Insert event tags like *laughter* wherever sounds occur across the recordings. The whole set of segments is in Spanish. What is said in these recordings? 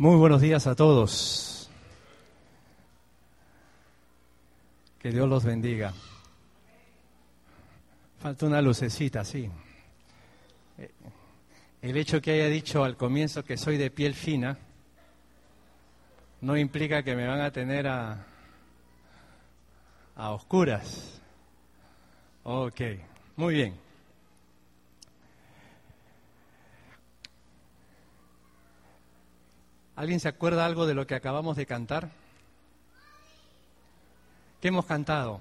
Muy buenos días a todos. Que Dios los bendiga. Falta una lucecita, sí. El hecho que haya dicho al comienzo que soy de piel fina no implica que me van a tener a, a oscuras. Ok, muy bien. ¿Alguien se acuerda algo de lo que acabamos de cantar? ¿Qué hemos cantado?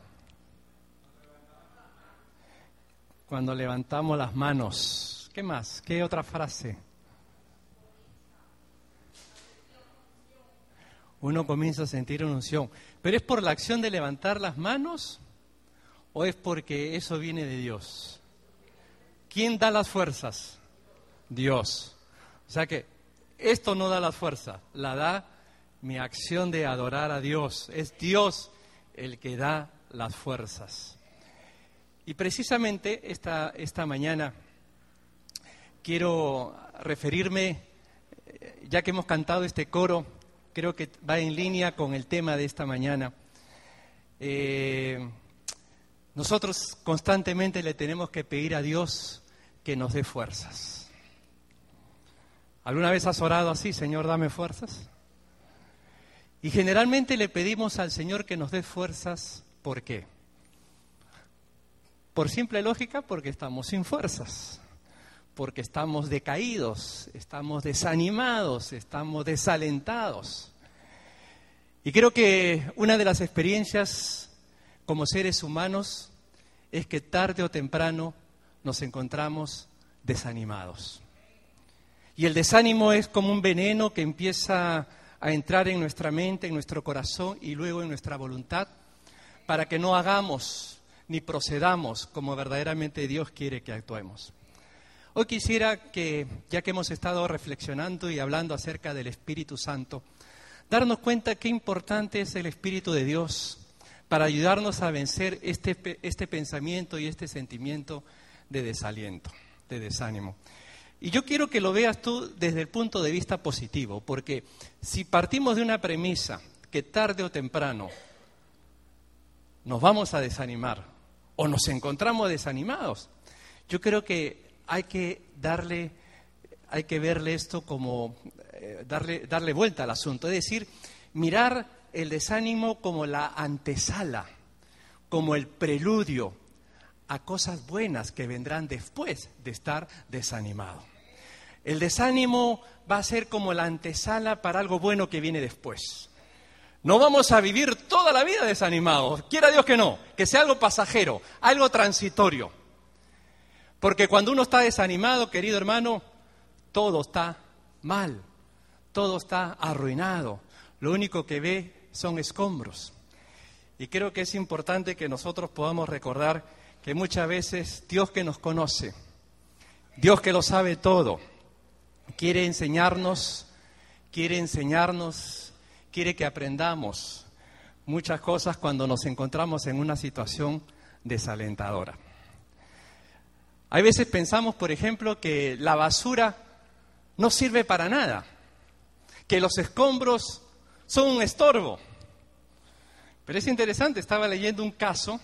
Cuando levantamos las manos. ¿Qué más? ¿Qué otra frase? Uno comienza a sentir una unción. ¿Pero es por la acción de levantar las manos o es porque eso viene de Dios? ¿Quién da las fuerzas? Dios. O sea que esto no da la fuerza, la da mi acción de adorar a Dios. Es Dios el que da las fuerzas. Y precisamente esta, esta mañana quiero referirme, eh, ya que hemos cantado este coro, creo que va en línea con el tema de esta mañana. Eh, nosotros constantemente le tenemos que pedir a Dios que nos dé fuerzas. ¿Alguna vez has orado así, Señor, dame fuerzas? Y generalmente le pedimos al Señor que nos dé fuerzas, ¿por qué? Por simple lógica, porque estamos sin fuerzas, porque estamos decaídos, estamos desanimados, estamos desalentados. Y creo que una de las experiencias como seres humanos es que tarde o temprano nos encontramos desanimados. Y el desánimo es como un veneno que empieza a entrar en nuestra mente, en nuestro corazón y luego en nuestra voluntad para que no hagamos ni procedamos como verdaderamente Dios quiere que actuemos. Hoy quisiera que, ya que hemos estado reflexionando y hablando acerca del Espíritu Santo, darnos cuenta qué importante es el Espíritu de Dios para ayudarnos a vencer este, este pensamiento y este sentimiento de desaliento, de desánimo. Y yo quiero que lo veas tú desde el punto de vista positivo, porque si partimos de una premisa que tarde o temprano nos vamos a desanimar o nos encontramos desanimados, yo creo que hay que darle, hay que verle esto como eh, darle, darle vuelta al asunto, es decir, mirar el desánimo como la antesala, como el preludio a cosas buenas que vendrán después de estar desanimado. El desánimo va a ser como la antesala para algo bueno que viene después. No vamos a vivir toda la vida desanimados, quiera Dios que no, que sea algo pasajero, algo transitorio. Porque cuando uno está desanimado, querido hermano, todo está mal, todo está arruinado. Lo único que ve son escombros. Y creo que es importante que nosotros podamos recordar que muchas veces Dios que nos conoce, Dios que lo sabe todo, quiere enseñarnos, quiere enseñarnos, quiere que aprendamos muchas cosas cuando nos encontramos en una situación desalentadora. Hay veces pensamos, por ejemplo, que la basura no sirve para nada, que los escombros son un estorbo. Pero es interesante, estaba leyendo un caso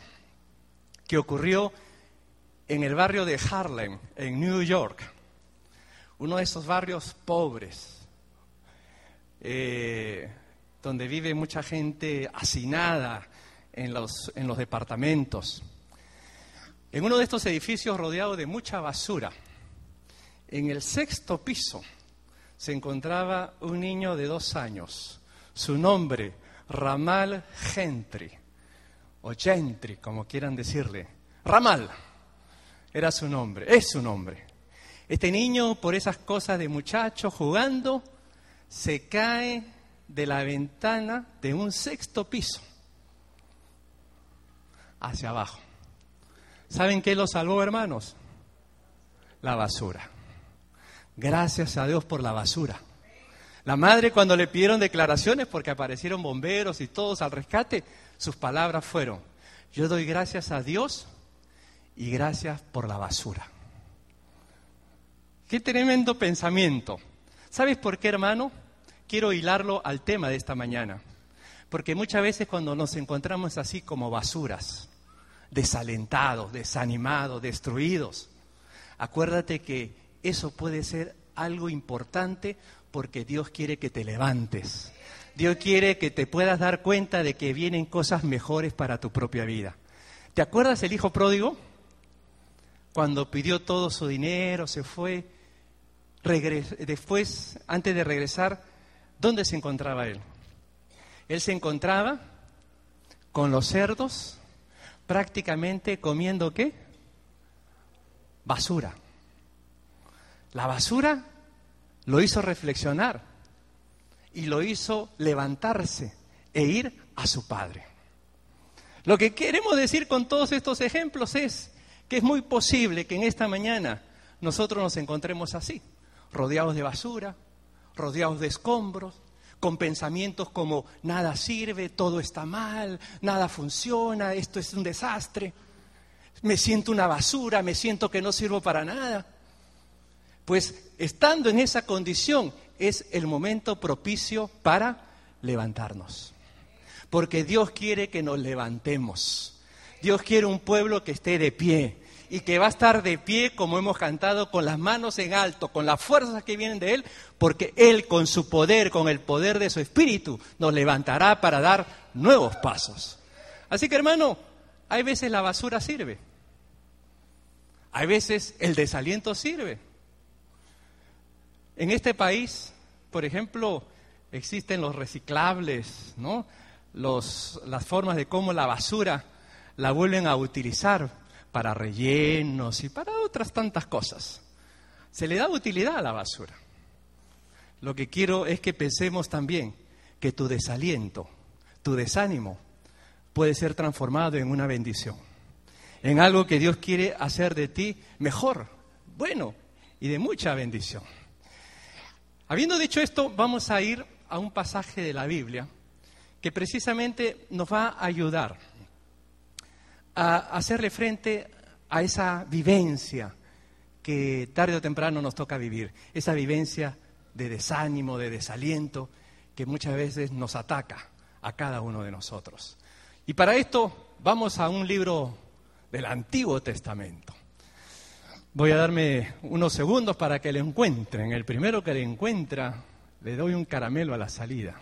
que ocurrió en el barrio de Harlem, en New York, uno de esos barrios pobres, eh, donde vive mucha gente hacinada en los, en los departamentos. En uno de estos edificios rodeado de mucha basura, en el sexto piso, se encontraba un niño de dos años. Su nombre, Ramal Gentry o Gentry, como quieran decirle. Ramal era su nombre, es su nombre. Este niño, por esas cosas de muchacho jugando, se cae de la ventana de un sexto piso hacia abajo. ¿Saben qué lo salvó, hermanos? La basura. Gracias a Dios por la basura. La madre cuando le pidieron declaraciones porque aparecieron bomberos y todos al rescate, sus palabras fueron, yo doy gracias a Dios y gracias por la basura. Qué tremendo pensamiento. ¿Sabes por qué, hermano? quiero hilarlo al tema de esta mañana. Porque muchas veces cuando nos encontramos así como basuras, desalentados, desanimados, destruidos, acuérdate que eso puede ser algo importante porque Dios quiere que te levantes. Dios quiere que te puedas dar cuenta de que vienen cosas mejores para tu propia vida. ¿Te acuerdas el hijo pródigo? Cuando pidió todo su dinero, se fue. después, antes de regresar, ¿dónde se encontraba él? Él se encontraba con los cerdos, prácticamente comiendo qué? Basura. La basura lo hizo reflexionar y lo hizo levantarse e ir a su padre. Lo que queremos decir con todos estos ejemplos es que es muy posible que en esta mañana nosotros nos encontremos así, rodeados de basura, rodeados de escombros, con pensamientos como nada sirve, todo está mal, nada funciona, esto es un desastre, me siento una basura, me siento que no sirvo para nada. Pues estando en esa condición es el momento propicio para levantarnos. Porque Dios quiere que nos levantemos. Dios quiere un pueblo que esté de pie y que va a estar de pie, como hemos cantado, con las manos en alto, con las fuerzas que vienen de Él, porque Él con su poder, con el poder de su Espíritu, nos levantará para dar nuevos pasos. Así que hermano, hay veces la basura sirve, hay veces el desaliento sirve. En este país, por ejemplo, existen los reciclables, ¿no? las formas de cómo la basura la vuelven a utilizar para rellenos y para otras tantas cosas. Se le da utilidad a la basura. Lo que quiero es que pensemos también que tu desaliento, tu desánimo, puede ser transformado en una bendición, en algo que Dios quiere hacer de ti mejor, bueno y de mucha bendición. Habiendo dicho esto, vamos a ir a un pasaje de la Biblia que precisamente nos va a ayudar a hacerle frente a esa vivencia que tarde o temprano nos toca vivir, esa vivencia de desánimo, de desaliento, que muchas veces nos ataca a cada uno de nosotros. Y para esto vamos a un libro del Antiguo Testamento. Voy a darme unos segundos para que le encuentren. El primero que le encuentra, le doy un caramelo a la salida.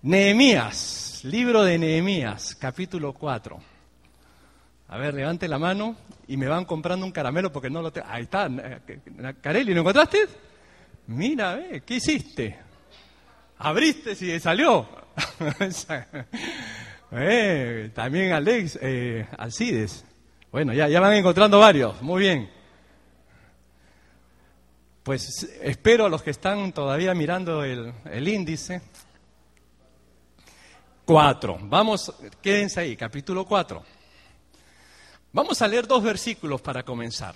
Nehemías, libro de Nehemías, capítulo 4. A ver, levante la mano y me van comprando un caramelo porque no lo tengo. Ahí está, Carelli, ¿lo encontraste? Mira, ¿qué hiciste? Abriste y salió. *laughs* eh, también Alex, eh, Alcides. Bueno, ya, ya van encontrando varios, muy bien. Pues espero a los que están todavía mirando el, el índice. Cuatro. Vamos, quédense ahí, capítulo cuatro. Vamos a leer dos versículos para comenzar.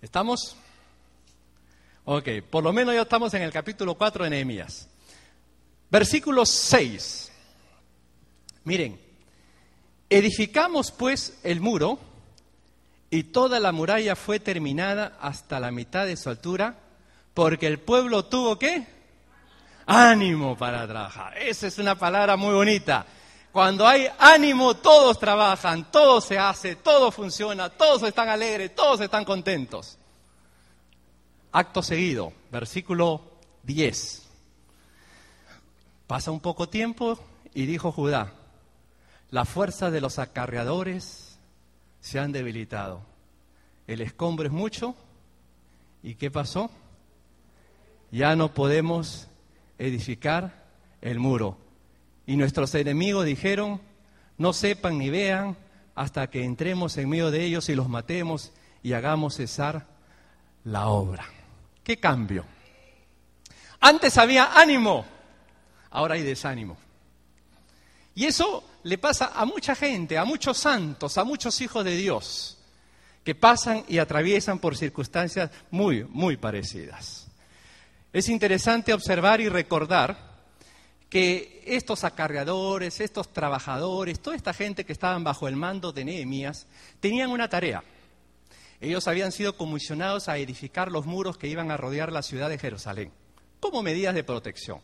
¿Estamos? Ok, por lo menos ya estamos en el capítulo 4 de Nehemías. Versículo 6. Miren, edificamos pues el muro y toda la muralla fue terminada hasta la mitad de su altura porque el pueblo tuvo qué? Ánimo para trabajar. Esa es una palabra muy bonita. Cuando hay ánimo, todos trabajan, todo se hace, todo funciona, todos están alegres, todos están contentos. Acto seguido, versículo 10. Pasa un poco tiempo y dijo Judá, la fuerza de los acarreadores se han debilitado. El escombro es mucho. ¿Y qué pasó? Ya no podemos edificar el muro. Y nuestros enemigos dijeron, no sepan ni vean hasta que entremos en medio de ellos y los matemos y hagamos cesar la obra. ¿Qué cambio? Antes había ánimo, ahora hay desánimo. Y eso le pasa a mucha gente, a muchos santos, a muchos hijos de Dios, que pasan y atraviesan por circunstancias muy, muy parecidas. Es interesante observar y recordar que estos acarreadores, estos trabajadores, toda esta gente que estaban bajo el mando de Nehemías, tenían una tarea. Ellos habían sido comisionados a edificar los muros que iban a rodear la ciudad de Jerusalén, como medidas de protección.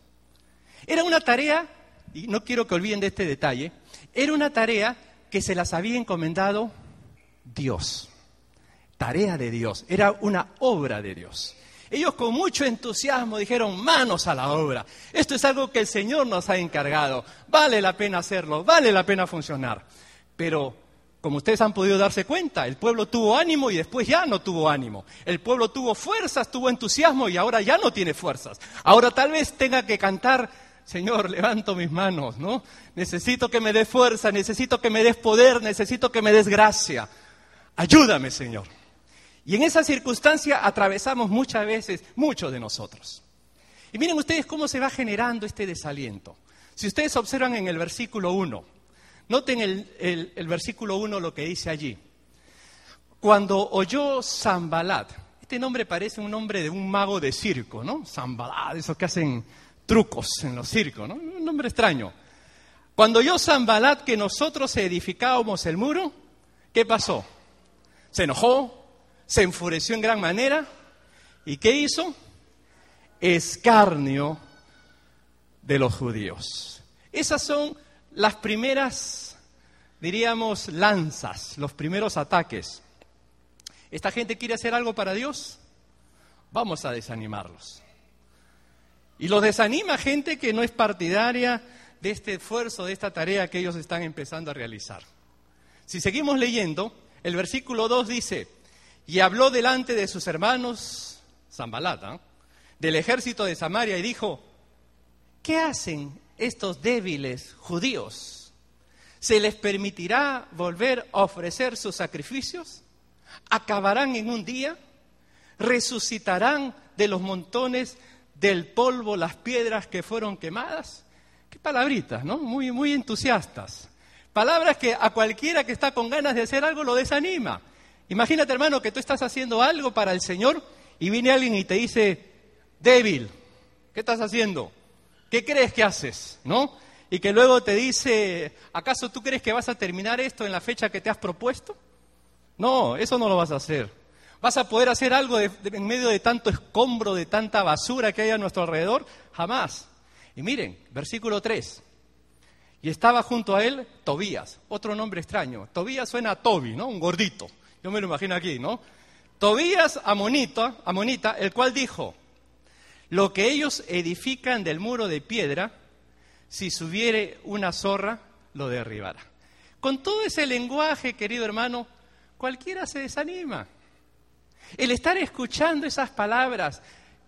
Era una tarea, y no quiero que olviden de este detalle, era una tarea que se las había encomendado Dios. Tarea de Dios, era una obra de Dios. Ellos con mucho entusiasmo dijeron, manos a la obra. Esto es algo que el Señor nos ha encargado. Vale la pena hacerlo, vale la pena funcionar. Pero, como ustedes han podido darse cuenta, el pueblo tuvo ánimo y después ya no tuvo ánimo. El pueblo tuvo fuerzas, tuvo entusiasmo y ahora ya no tiene fuerzas. Ahora tal vez tenga que cantar, Señor, levanto mis manos, ¿no? Necesito que me des fuerza, necesito que me des poder, necesito que me des gracia. Ayúdame, Señor. Y en esa circunstancia atravesamos muchas veces muchos de nosotros. Y miren ustedes cómo se va generando este desaliento. Si ustedes observan en el versículo 1, noten el, versículo 1 lo que dice allí. Cuando oyó Zambalat, este nombre parece un nombre de un mago de circo, ¿no? Zambalat, esos que hacen trucos en los circos, ¿no? Un nombre extraño. Cuando oyó Zambalat que nosotros edificábamos el muro, ¿qué pasó? Se enojó, se enfureció en gran manera y ¿qué hizo? Escarnio de los judíos. Esas son las primeras, diríamos, lanzas, los primeros ataques. ¿Esta gente quiere hacer algo para Dios? Vamos a desanimarlos. Y los desanima gente que no es partidaria de este esfuerzo, de esta tarea que ellos están empezando a realizar. Si seguimos leyendo, el versículo 2 dice, y habló delante de sus hermanos, Zambalata, del ejército de Samaria y dijo, ¿qué hacen estos débiles judíos? ¿Se les permitirá volver a ofrecer sus sacrificios? ¿Acabarán en un día? ¿Resucitarán de los montones del polvo las piedras que fueron quemadas? Qué palabritas, ¿no? Muy, muy entusiastas. Palabras que a cualquiera que está con ganas de hacer algo lo desanima. Imagínate, hermano, que tú estás haciendo algo para el Señor y viene alguien y te dice, débil, ¿qué estás haciendo? ¿Qué crees que haces? ¿No? Y que luego te dice, ¿acaso tú crees que vas a terminar esto en la fecha que te has propuesto? No, eso no lo vas a hacer. ¿Vas a poder hacer algo en medio de tanto escombro, de tanta basura que hay a nuestro alrededor? Jamás. Y miren, versículo 3. Y estaba junto a él Tobías, otro nombre extraño. Tobías suena a Toby, ¿no? Un gordito. Yo me lo imagino aquí, ¿no? Tobías Amonita, Amonita, el cual dijo, lo que ellos edifican del muro de piedra, si subiere una zorra, lo derribará. Con todo ese lenguaje, querido hermano, cualquiera se desanima. El estar escuchando esas palabras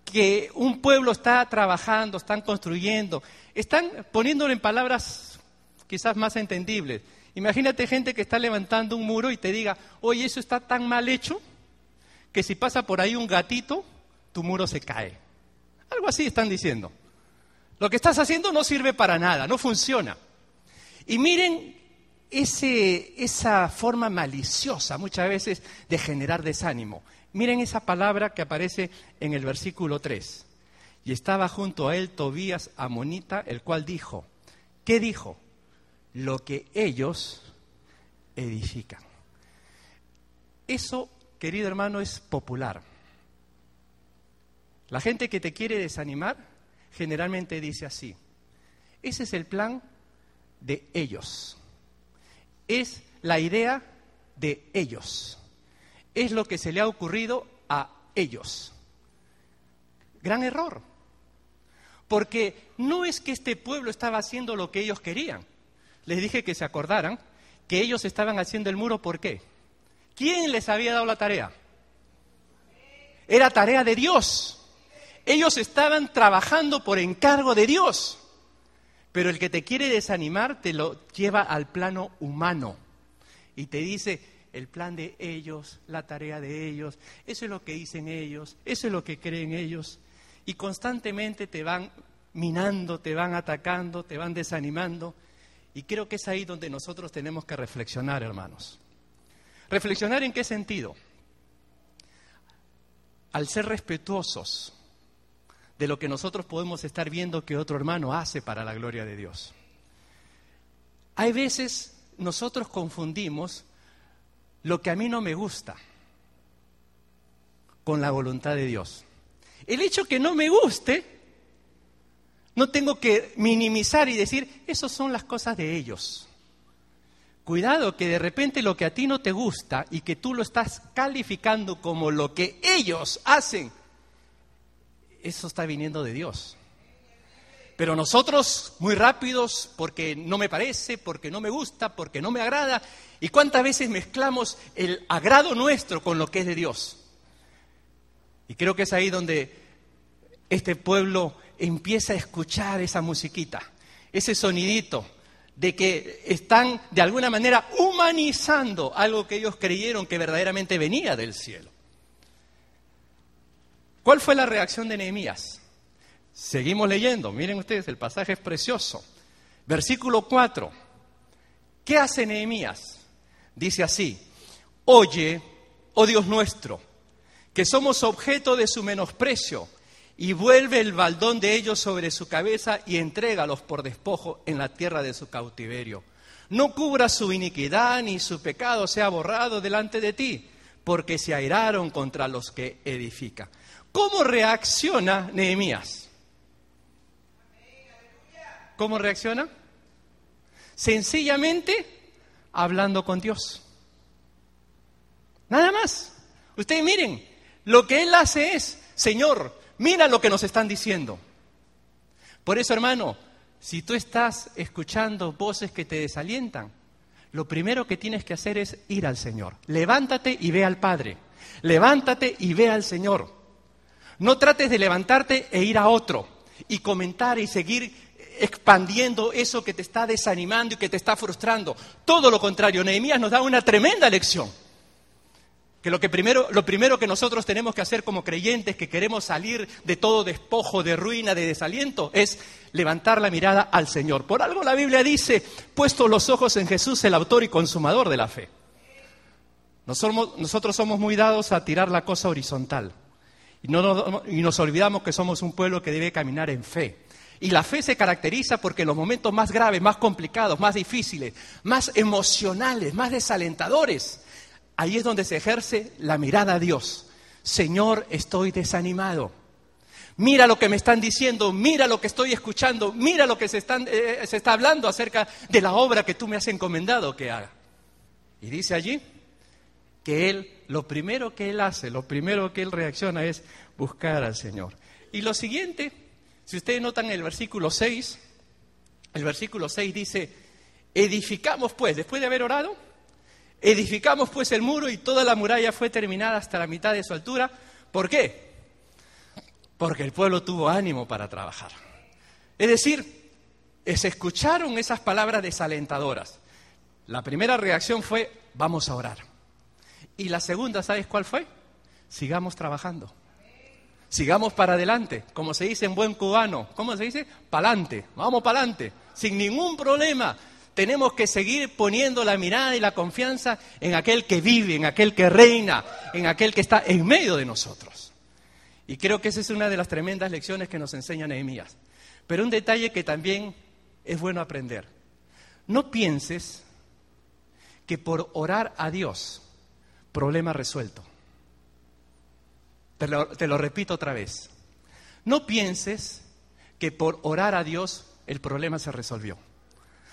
que un pueblo está trabajando, están construyendo, están poniéndolo en palabras quizás más entendibles. Imagínate gente que está levantando un muro y te diga, oye, eso está tan mal hecho que si pasa por ahí un gatito, tu muro se cae. Algo así están diciendo. Lo que estás haciendo no sirve para nada, no funciona. Y miren esa forma maliciosa muchas veces de generar desánimo. Miren esa palabra que aparece en el versículo 3. Y estaba junto a él Tobías Amonita, el cual dijo, ¿qué dijo? lo que ellos edifican. Eso, querido hermano, es popular. La gente que te quiere desanimar generalmente dice así, ese es el plan de ellos, es la idea de ellos, es lo que se le ha ocurrido a ellos. Gran error, porque no es que este pueblo estaba haciendo lo que ellos querían, les dije que se acordaran que ellos estaban haciendo el muro, ¿por qué? ¿Quién les había dado la tarea? Era tarea de Dios. Ellos estaban trabajando por encargo de Dios. Pero el que te quiere desanimar te lo lleva al plano humano y te dice el plan de ellos, la tarea de ellos, eso es lo que dicen ellos, eso es lo que creen ellos. Y constantemente te van minando, te van atacando, te van desanimando. Y creo que es ahí donde nosotros tenemos que reflexionar, hermanos. ¿Reflexionar en qué sentido? Al ser respetuosos de lo que nosotros podemos estar viendo que otro hermano hace para la gloria de Dios. Hay veces nosotros confundimos lo que a mí no me gusta con la voluntad de Dios. El hecho que no me guste, no tengo que minimizar y decir, esas son las cosas de ellos. Cuidado que de repente lo que a ti no te gusta y que tú lo estás calificando como lo que ellos hacen, eso está viniendo de Dios. Pero nosotros, muy rápidos, porque no me parece, porque no me gusta, porque no me agrada, y cuántas veces mezclamos el agrado nuestro con lo que es de Dios. Y creo que es ahí donde este pueblo empieza a escuchar esa musiquita, ese sonidito, de que están de alguna manera humanizando algo que ellos creyeron que verdaderamente venía del cielo. ¿Cuál fue la reacción de Nehemías? Seguimos leyendo, miren ustedes, el pasaje es precioso. Versículo 4. ¿Qué hace Nehemías? Dice así, oye, oh Dios nuestro, que somos objeto de su menosprecio y vuelve el baldón de ellos sobre su cabeza y entrégalos por despojo en la tierra de su cautiverio. No cubra su iniquidad ni su pecado sea borrado delante de ti, porque se airaron contra los que edifica. ¿Cómo reacciona Nehemías? ¿Cómo reacciona? Sencillamente hablando con Dios. Nada más. Ustedes miren, lo que él hace es, Señor, Mira lo que nos están diciendo. Por eso, hermano, si tú estás escuchando voces que te desalientan, lo primero que tienes que hacer es ir al Señor. Levántate y ve al Padre. Levántate y ve al Señor. No trates de levantarte e ir a otro y comentar y seguir expandiendo eso que te está desanimando y que te está frustrando. Todo lo contrario, Nehemías nos da una tremenda lección que lo, que primero, lo primero que nosotros tenemos que hacer como creyentes que queremos salir de todo despojo, de ruina, de desaliento, es levantar la mirada al Señor. Por algo la Biblia dice, puesto los ojos en Jesús, el autor y consumador de la fe. Nosotros somos muy dados a tirar la cosa horizontal y, no y nos olvidamos que somos un pueblo que debe caminar en fe. Y la fe se caracteriza porque en los momentos más graves, más complicados, más difíciles, más emocionales, más desalentadores, Ahí es donde se ejerce la mirada a Dios. Señor, estoy desanimado. Mira lo que me están diciendo, mira lo que estoy escuchando, mira lo que se, eh, se está hablando acerca de la obra que tú me has encomendado que haga. Y dice allí que Él, lo primero que Él hace, lo primero que Él reacciona es buscar al Señor. Y lo siguiente, si ustedes notan el versículo 6, el versículo 6 dice, edificamos pues, después de haber orado, Edificamos pues el muro y toda la muralla fue terminada hasta la mitad de su altura. ¿Por qué? Porque el pueblo tuvo ánimo para trabajar. Es decir, se escucharon esas palabras desalentadoras. La primera reacción fue, vamos a orar. Y la segunda, ¿sabes cuál fue? Sigamos trabajando. Sigamos para adelante, como se dice en buen cubano. ¿Cómo se dice? Pa'lante. Vamos pa'lante. Sin ningún problema tenemos que seguir poniendo la mirada y la confianza en aquel que vive, en aquel que reina, en aquel que está en medio de nosotros. Y creo que esa es una de las tremendas lecciones que nos enseña Nehemías. Pero un detalle que también es bueno aprender. No pienses que por orar a Dios, problema resuelto. Te lo, te lo repito otra vez. No pienses que por orar a Dios el problema se resolvió.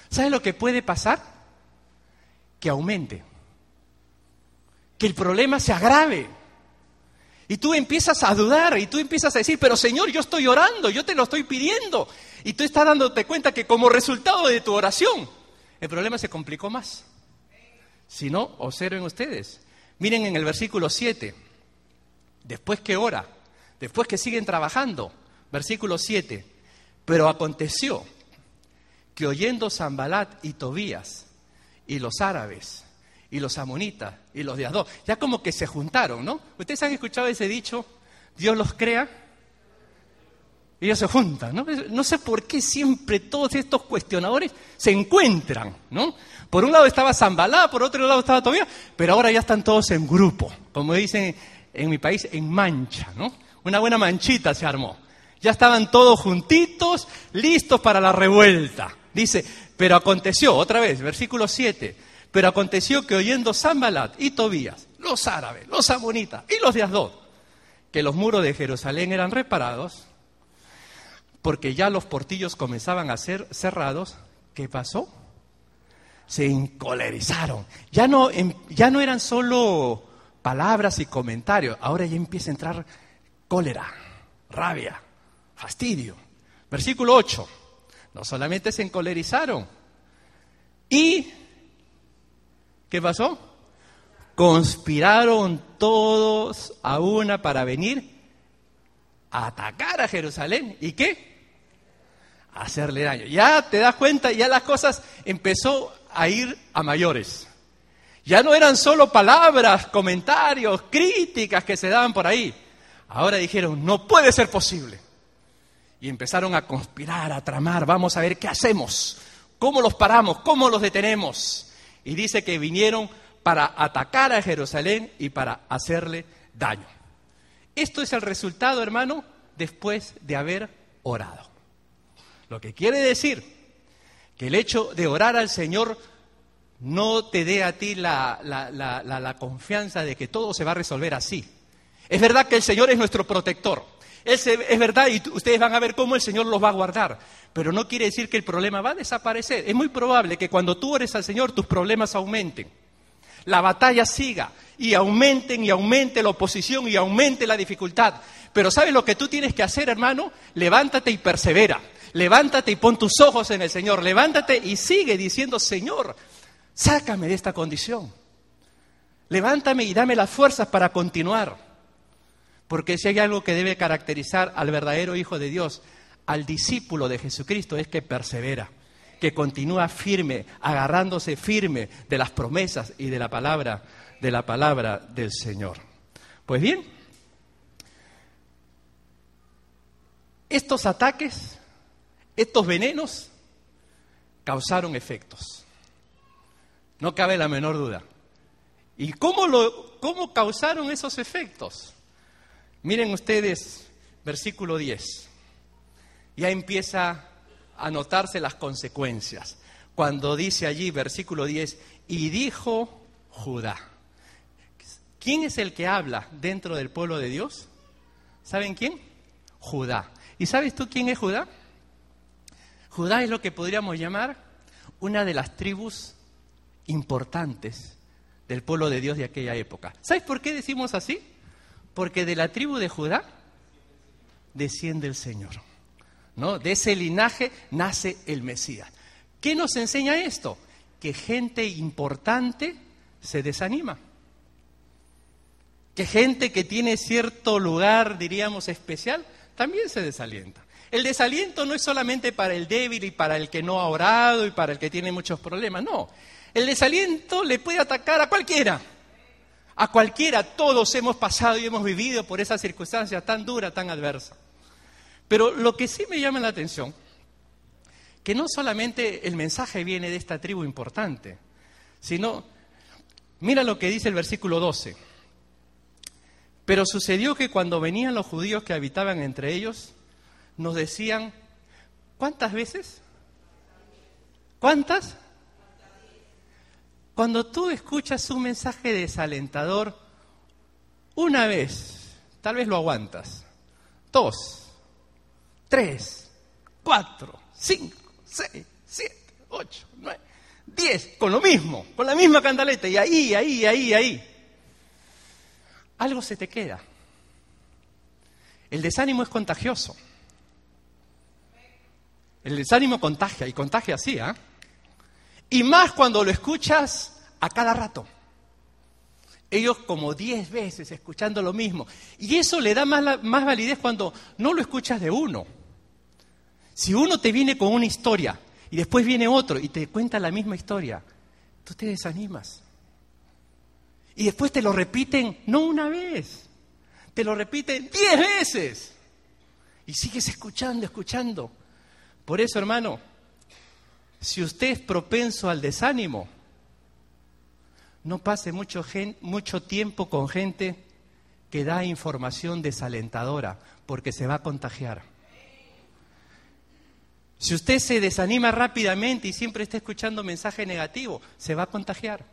¿Sabes lo que puede pasar? Que aumente. Que el problema se agrave. Y tú empiezas a dudar y tú empiezas a decir, pero Señor, yo estoy orando, yo te lo estoy pidiendo. Y tú estás dándote cuenta que como resultado de tu oración, el problema se complicó más. Si no, observen ustedes. Miren en el versículo 7, después que ora, después que siguen trabajando, versículo 7, pero aconteció que oyendo Zambalat y Tobías y los árabes y los amonitas y los de Adó, ya como que se juntaron, ¿no? Ustedes han escuchado ese dicho, Dios los crea y ellos se juntan, ¿no? No sé por qué siempre todos estos cuestionadores se encuentran, ¿no? Por un lado estaba Zambalá, por otro lado estaba Tobías, pero ahora ya están todos en grupo, como dicen en mi país, en mancha, ¿no? Una buena manchita se armó. Ya estaban todos juntitos, listos para la revuelta. Dice, pero aconteció, otra vez, versículo 7, pero aconteció que oyendo Sambalat y Tobías, los árabes, los amonitas y los de Asdod, que los muros de Jerusalén eran reparados, porque ya los portillos comenzaban a ser cerrados, ¿qué pasó? Se encolerizaron. Ya no, em, ya no eran solo palabras y comentarios, ahora ya empieza a entrar cólera, rabia, fastidio. Versículo 8. No solamente se encolerizaron. ¿Y qué pasó? Conspiraron todos a una para venir a atacar a Jerusalén. ¿Y qué? Hacerle daño. Ya te das cuenta, ya las cosas empezó a ir a mayores. Ya no eran solo palabras, comentarios, críticas que se daban por ahí. Ahora dijeron, no puede ser posible. Y empezaron a conspirar, a tramar, vamos a ver qué hacemos, cómo los paramos, cómo los detenemos. Y dice que vinieron para atacar a Jerusalén y para hacerle daño. Esto es el resultado, hermano, después de haber orado. Lo que quiere decir que el hecho de orar al Señor no te dé a ti la, la, confianza de que todo se va a resolver así. Es verdad que el Señor es nuestro protector. Es, es verdad y ustedes van a ver cómo el Señor los va a guardar. Pero no quiere decir que el problema va a desaparecer. Es muy probable que cuando tú ores al Señor tus problemas aumenten. La batalla siga y aumenten y aumente la oposición y aumente la dificultad. Pero ¿sabes lo que tú tienes que hacer, hermano? Levántate y persevera. Levántate y pon tus ojos en el Señor. Levántate y sigue diciendo, Señor, sácame de esta condición. Levántame y dame las fuerzas para continuar. Porque si hay algo que debe caracterizar al verdadero Hijo de Dios, al discípulo de Jesucristo, es que persevera, que continúa firme, agarrándose firme de las promesas y de la palabra, de la palabra del Señor. Pues bien, estos ataques, estos venenos, causaron efectos. No cabe la menor duda. ¿Y cómo, cómo causaron esos efectos? Miren ustedes, versículo 10. Ya empieza a notarse las consecuencias. Cuando dice allí, versículo 10, y dijo Judá. ¿Quién es el que habla dentro del pueblo de Dios? ¿Saben quién? Judá. ¿Y sabes tú quién es Judá? Judá es lo que podríamos llamar una de las tribus importantes del pueblo de Dios de aquella época. ¿Sabes por qué decimos así? Porque de la tribu de Judá desciende el Señor. ¿no? De ese linaje nace el Mesías. ¿Qué nos enseña esto? Que gente importante se desanima. Que gente que tiene cierto lugar, diríamos, especial, también se desalienta. El desaliento no es solamente para el débil y para el que no ha orado y para el que tiene muchos problemas, no. El desaliento le puede atacar a cualquiera. A cualquiera, todos hemos pasado y hemos vivido por esa circunstancia tan dura, tan adversa. Pero lo que sí me llama la atención, que no solamente el mensaje viene de esta tribu importante, sino, mira lo que dice el versículo 12. Pero sucedió que cuando venían los judíos que habitaban entre ellos, nos decían, ¿cuántas veces? ¿Cuántas? Cuando tú escuchas un mensaje desalentador, una vez, tal vez lo aguantas. Dos, tres, cuatro, cinco, seis, siete, ocho, nueve, diez, con lo mismo, con la misma candaleta, y ahí, ahí, ahí, ahí. Algo se te queda. El desánimo es contagioso. El desánimo contagia, y contagia así, ¿ah? Y más cuando lo escuchas a cada rato. Ellos como diez veces escuchando lo mismo. Y eso le da más, más validez cuando no lo escuchas de uno. Si uno te viene con una historia y después viene otro y te cuenta la misma historia, tú te desanimas. Y después te lo repiten no una vez, te lo repiten diez veces. Y sigues escuchando, escuchando. Por eso, hermano, si usted es propenso al desánimo, no pase mucho, tiempo con gente que da información desalentadora, porque se va a contagiar. Si usted se desanima rápidamente y siempre está escuchando mensaje negativo, se va a contagiar.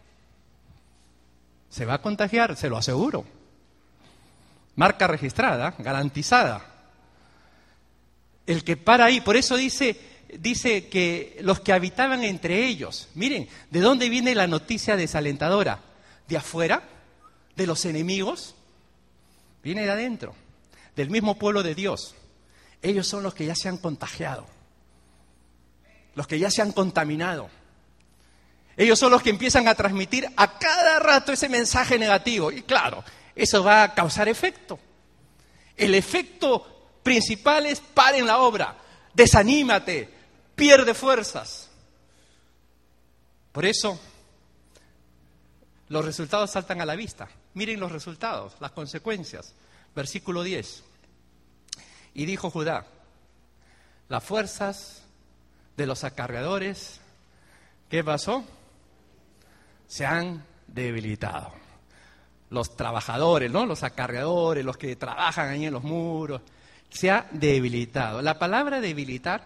Se va a contagiar, se lo aseguro. marca registrada, garantizada. El que para ahí, por eso dice, dice que los que habitaban entre ellos, miren, ¿de dónde viene la noticia desalentadora? ¿De afuera? ¿De los enemigos? Viene de adentro, del mismo pueblo de Dios. Ellos son los que ya se han contagiado, los que ya se han contaminado. Ellos son los que empiezan a transmitir a cada rato ese mensaje negativo. Y claro, eso va a causar efecto. El efecto principal es paren la obra, desanímate, pierde fuerzas. Por eso, los resultados saltan a la vista. Miren los resultados, las consecuencias. Versículo 10. Y dijo Judá, las fuerzas de los acarreadores, ¿qué pasó? Se han debilitado. Los trabajadores, ¿no? Los acarreadores, los que trabajan ahí en los muros, se ha debilitado. La palabra debilitar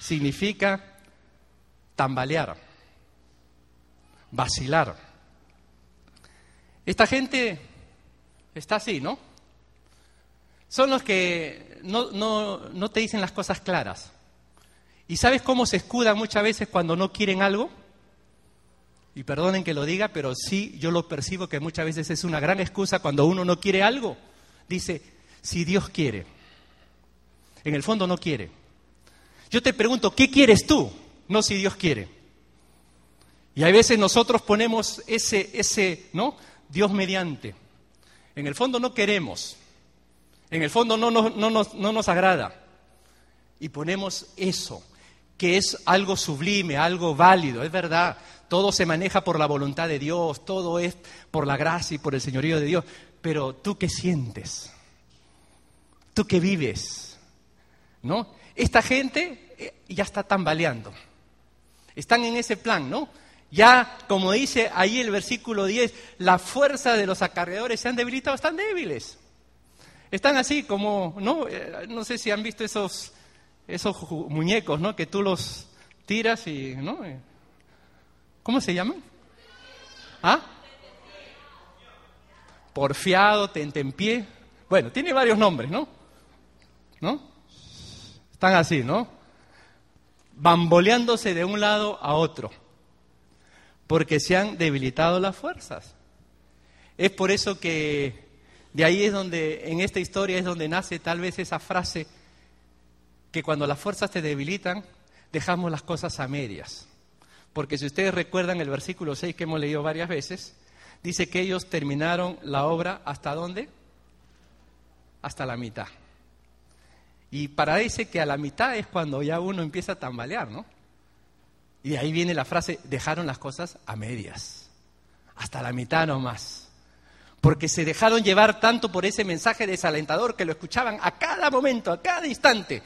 significa tambalear, vacilar. Esta gente está así, ¿no? Son los que no, no, te dicen las cosas claras. ¿Y sabes cómo se escudan muchas veces cuando no quieren algo? Y perdonen que lo diga, pero sí yo lo percibo que muchas veces es una gran excusa cuando uno no quiere algo. Dice, si Dios quiere. En el fondo no quiere. Yo te pregunto, ¿qué quieres tú? No si Dios quiere. Y a veces nosotros ponemos ese, ese, ¿no? Dios mediante. En el fondo no queremos. En el fondo no, no, no, nos, no nos agrada. Y ponemos eso, que es algo sublime, algo válido, es verdad. Todo se maneja por la voluntad de Dios, todo es por la gracia y por el señorío de Dios. Pero tú qué sientes, tú qué vives, ¿no? Esta gente eh, ya está tambaleando. Están en ese plan, ¿no? Ya, como dice ahí el versículo 10, la fuerza de los acarreadores se han debilitado, están débiles. Están así como, ¿no? Eh, no sé si han visto esos, esos muñecos, ¿no? Que tú los tiras y, ¿no? Eh, ¿Cómo se llaman? ¿Ah? Porfiado, tentempié. Bueno, tiene varios nombres, ¿no? ¿No? Están así, ¿no? Bamboleándose de un lado a otro, porque se han debilitado las fuerzas. Es por eso que de ahí es donde, en esta historia es donde nace tal vez esa frase que cuando las fuerzas te debilitan, dejamos las cosas a medias. Porque si ustedes recuerdan el versículo 6 que hemos leído varias veces, dice que ellos terminaron la obra hasta dónde? Hasta la mitad. Y parece que a la mitad es cuando ya uno empieza a tambalear, ¿no? Y de ahí viene la frase, dejaron las cosas a medias, hasta la mitad nomás porque se dejaron llevar tanto por ese mensaje desalentador que lo escuchaban a cada momento, a cada instante,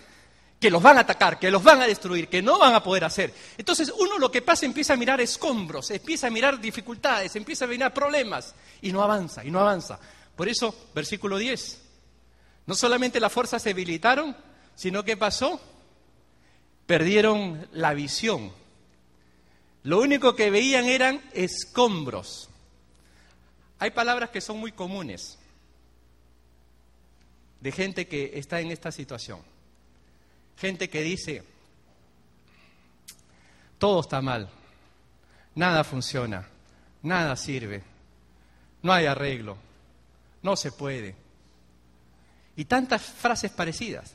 que los van a atacar, que los van a destruir, que no van a poder hacer. Entonces uno lo que pasa empieza a mirar escombros, empieza a mirar dificultades, empieza a mirar problemas y no avanza, y no avanza. Por eso, versículo 10, no solamente las fuerzas se debilitaron, sino que pasó, perdieron la visión. Lo único que veían eran escombros. Hay palabras que son muy comunes de gente que está en esta situación. Gente que dice, todo está mal, nada funciona, nada sirve, no hay arreglo, no se puede. Y tantas frases parecidas.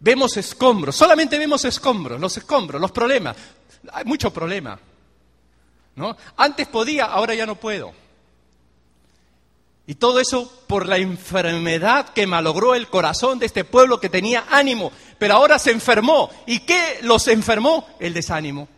Vemos escombros, solamente vemos escombros, los escombros, los problemas. Hay mucho problema. ¿no? Antes podía, ahora ya no puedo. Y todo eso por la enfermedad que malogró el corazón de este pueblo que tenía ánimo, pero ahora se enfermó. ¿Y qué los enfermó? El desánimo.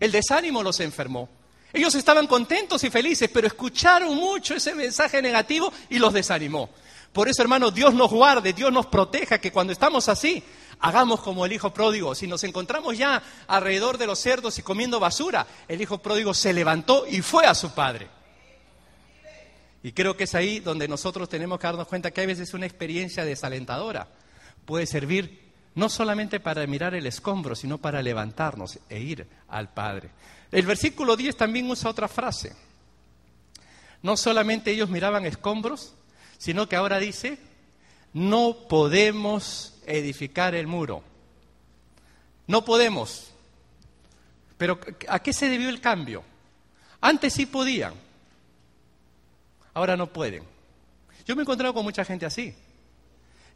El desánimo los enfermó. Ellos estaban contentos y felices, pero escucharon mucho ese mensaje negativo y los desanimó. Por eso, hermano, Dios nos guarde, Dios nos proteja, que cuando estamos así, hagamos como el hijo pródigo. Si nos encontramos ya alrededor de los cerdos y comiendo basura, el hijo pródigo se levantó y fue a su padre. Y creo que es ahí donde nosotros tenemos que darnos cuenta que hay veces una experiencia desalentadora puede servir no solamente para mirar el escombro, sino para levantarnos e ir al Padre. El versículo 10 también usa otra frase. No solamente ellos miraban escombros, sino que ahora dice, no podemos edificar el muro. No podemos. Pero ¿a qué se debió el cambio? Antes sí podían, ahora no pueden. Yo me he encontrado con mucha gente así,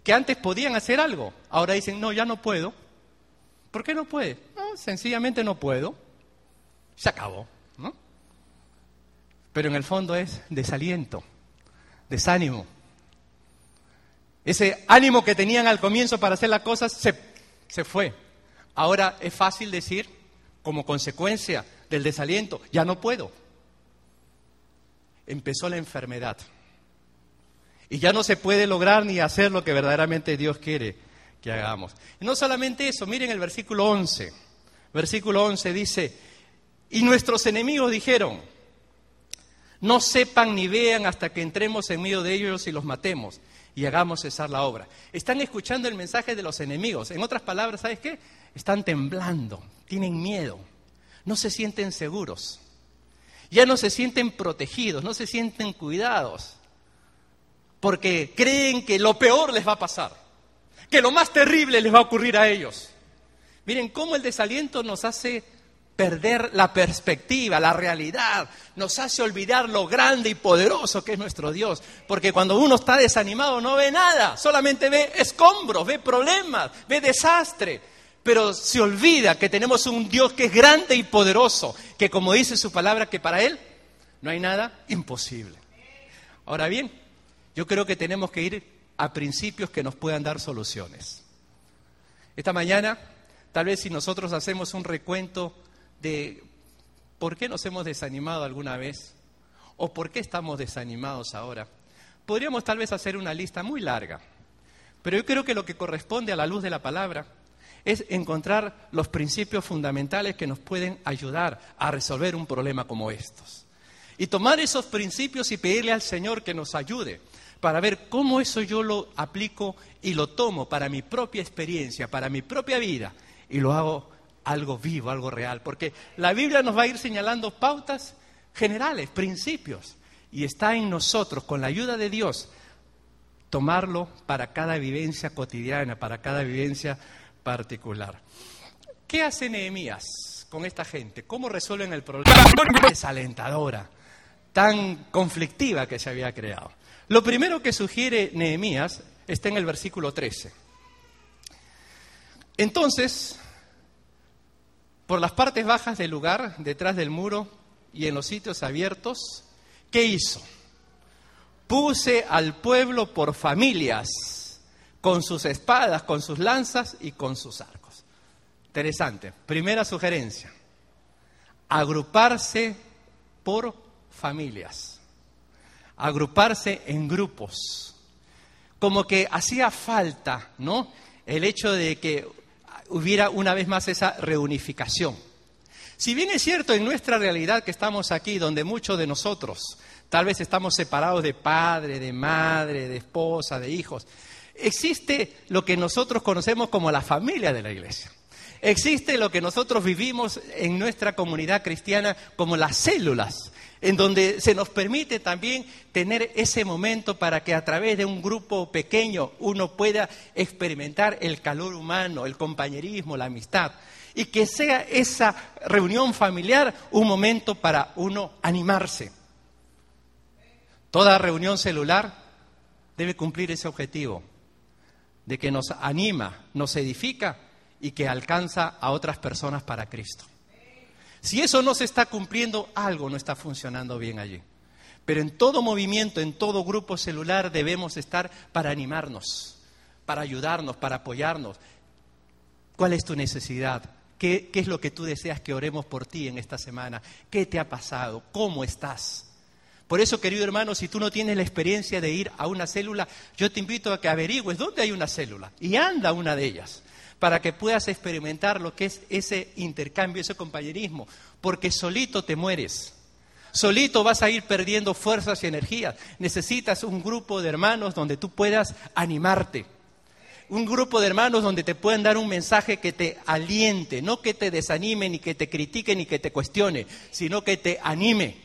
que antes podían hacer algo, ahora dicen, no, ya no puedo. ¿Por qué no puede? sencillamente no puedo. Se acabó. ¿no? Pero en el fondo es desaliento, desánimo. Ese ánimo que tenían al comienzo para hacer las cosas se, se fue. Ahora es fácil decir, como consecuencia del desaliento, ya no puedo. Empezó la enfermedad. Y ya no se puede lograr ni hacer lo que verdaderamente Dios quiere que hagamos. No solamente eso, miren el versículo 11. Versículo 11 dice, y nuestros enemigos dijeron, no sepan ni vean hasta que entremos en medio de ellos y los matemos y hagamos cesar la obra. Están escuchando el mensaje de los enemigos. En otras palabras, ¿sabes qué? Están temblando, tienen miedo, no se sienten seguros, ya no se sienten protegidos, no se sienten cuidados, porque creen que lo peor les va a pasar, que lo más terrible les va a ocurrir a ellos. Miren cómo el desaliento nos hace perder la perspectiva, la realidad, nos hace olvidar lo grande y poderoso que es nuestro Dios. Porque cuando uno está desanimado no ve nada, solamente ve escombros, ve problemas, ve desastre. Pero se olvida que tenemos un Dios que es grande y poderoso, que como dice su palabra, que para Él no hay nada imposible. Ahora bien, yo creo que tenemos que ir a principios que nos puedan dar soluciones. Esta mañana, tal vez si nosotros hacemos un recuento de por qué nos hemos desanimado alguna vez o por qué estamos desanimados ahora. Podríamos tal vez hacer una lista muy larga, pero yo creo que lo que corresponde a la luz de la palabra es encontrar los principios fundamentales que nos pueden ayudar a resolver un problema como estos. Y tomar esos principios y pedirle al Señor que nos ayude para ver cómo eso yo lo aplico y lo tomo para mi propia experiencia, para mi propia vida, y lo hago algo vivo, algo real, porque la Biblia nos va a ir señalando pautas generales, principios, y está en nosotros, con la ayuda de Dios, tomarlo para cada vivencia cotidiana, para cada vivencia particular. ¿Qué hace Nehemías con esta gente? ¿Cómo resuelven el problema desalentadora, tan conflictiva que se había creado? Lo primero que sugiere Nehemías está en el versículo 13. Entonces, por las partes bajas del lugar, detrás del muro y en los sitios abiertos, ¿qué hizo? Puse al pueblo por familias, con sus espadas, con sus lanzas y con sus arcos. Interesante. Primera sugerencia, agruparse por familias, agruparse en grupos. Como que hacía falta, ¿no? El hecho de que hubiera una vez más esa reunificación. Si bien es cierto en nuestra realidad que estamos aquí, donde muchos de nosotros tal vez estamos separados de padre, de madre, de esposa, de hijos, existe lo que nosotros conocemos como la familia de la iglesia. Existe lo que nosotros vivimos en nuestra comunidad cristiana como las células, en donde se nos permite también tener ese momento para que a través de un grupo pequeño uno pueda experimentar el calor humano, el compañerismo, la amistad, y que sea esa reunión familiar un momento para uno animarse. Toda reunión celular debe cumplir ese objetivo, de que nos anima, nos edifica y que alcanza a otras personas para Cristo. Si eso no se está cumpliendo, algo no está funcionando bien allí. Pero en todo movimiento, en todo grupo celular debemos estar para animarnos, para ayudarnos, para apoyarnos. ¿Cuál es tu necesidad? ¿Qué, ¿Qué, es lo que tú deseas que oremos por ti en esta semana? ¿Qué te ha pasado? ¿Cómo estás? Por eso, querido hermano, si tú no tienes la experiencia de ir a una célula, yo te invito a que averigües dónde hay una célula y anda una de ellas para que puedas experimentar lo que es ese intercambio, ese compañerismo, porque solito te mueres. Solito vas a ir perdiendo fuerzas y energías. Necesitas un grupo de hermanos donde tú puedas animarte. Un grupo de hermanos donde te puedan dar un mensaje que te aliente, no que te desanime, ni que te critique, ni que te cuestione, sino que te anime,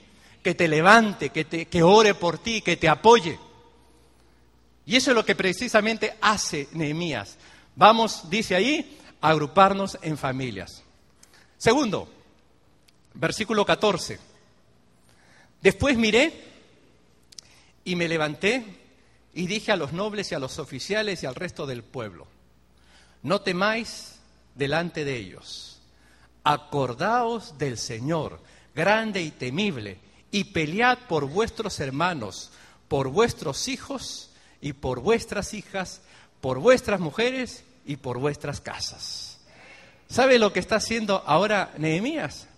que te levante, que, te, que ore por ti, que te apoye. Y eso es lo que precisamente hace Nehemías. Vamos, dice ahí, a agruparnos en familias. Segundo, versículo 14. Después miré y me levanté y dije a los nobles y a los oficiales y al resto del pueblo, no temáis delante de ellos, acordaos del Señor, grande y temible, y pelead por vuestros hermanos, por vuestros hijos y por vuestras hijas, por vuestras mujeres y por vuestras casas. ¿Sabe lo que está haciendo ahora Nehemías?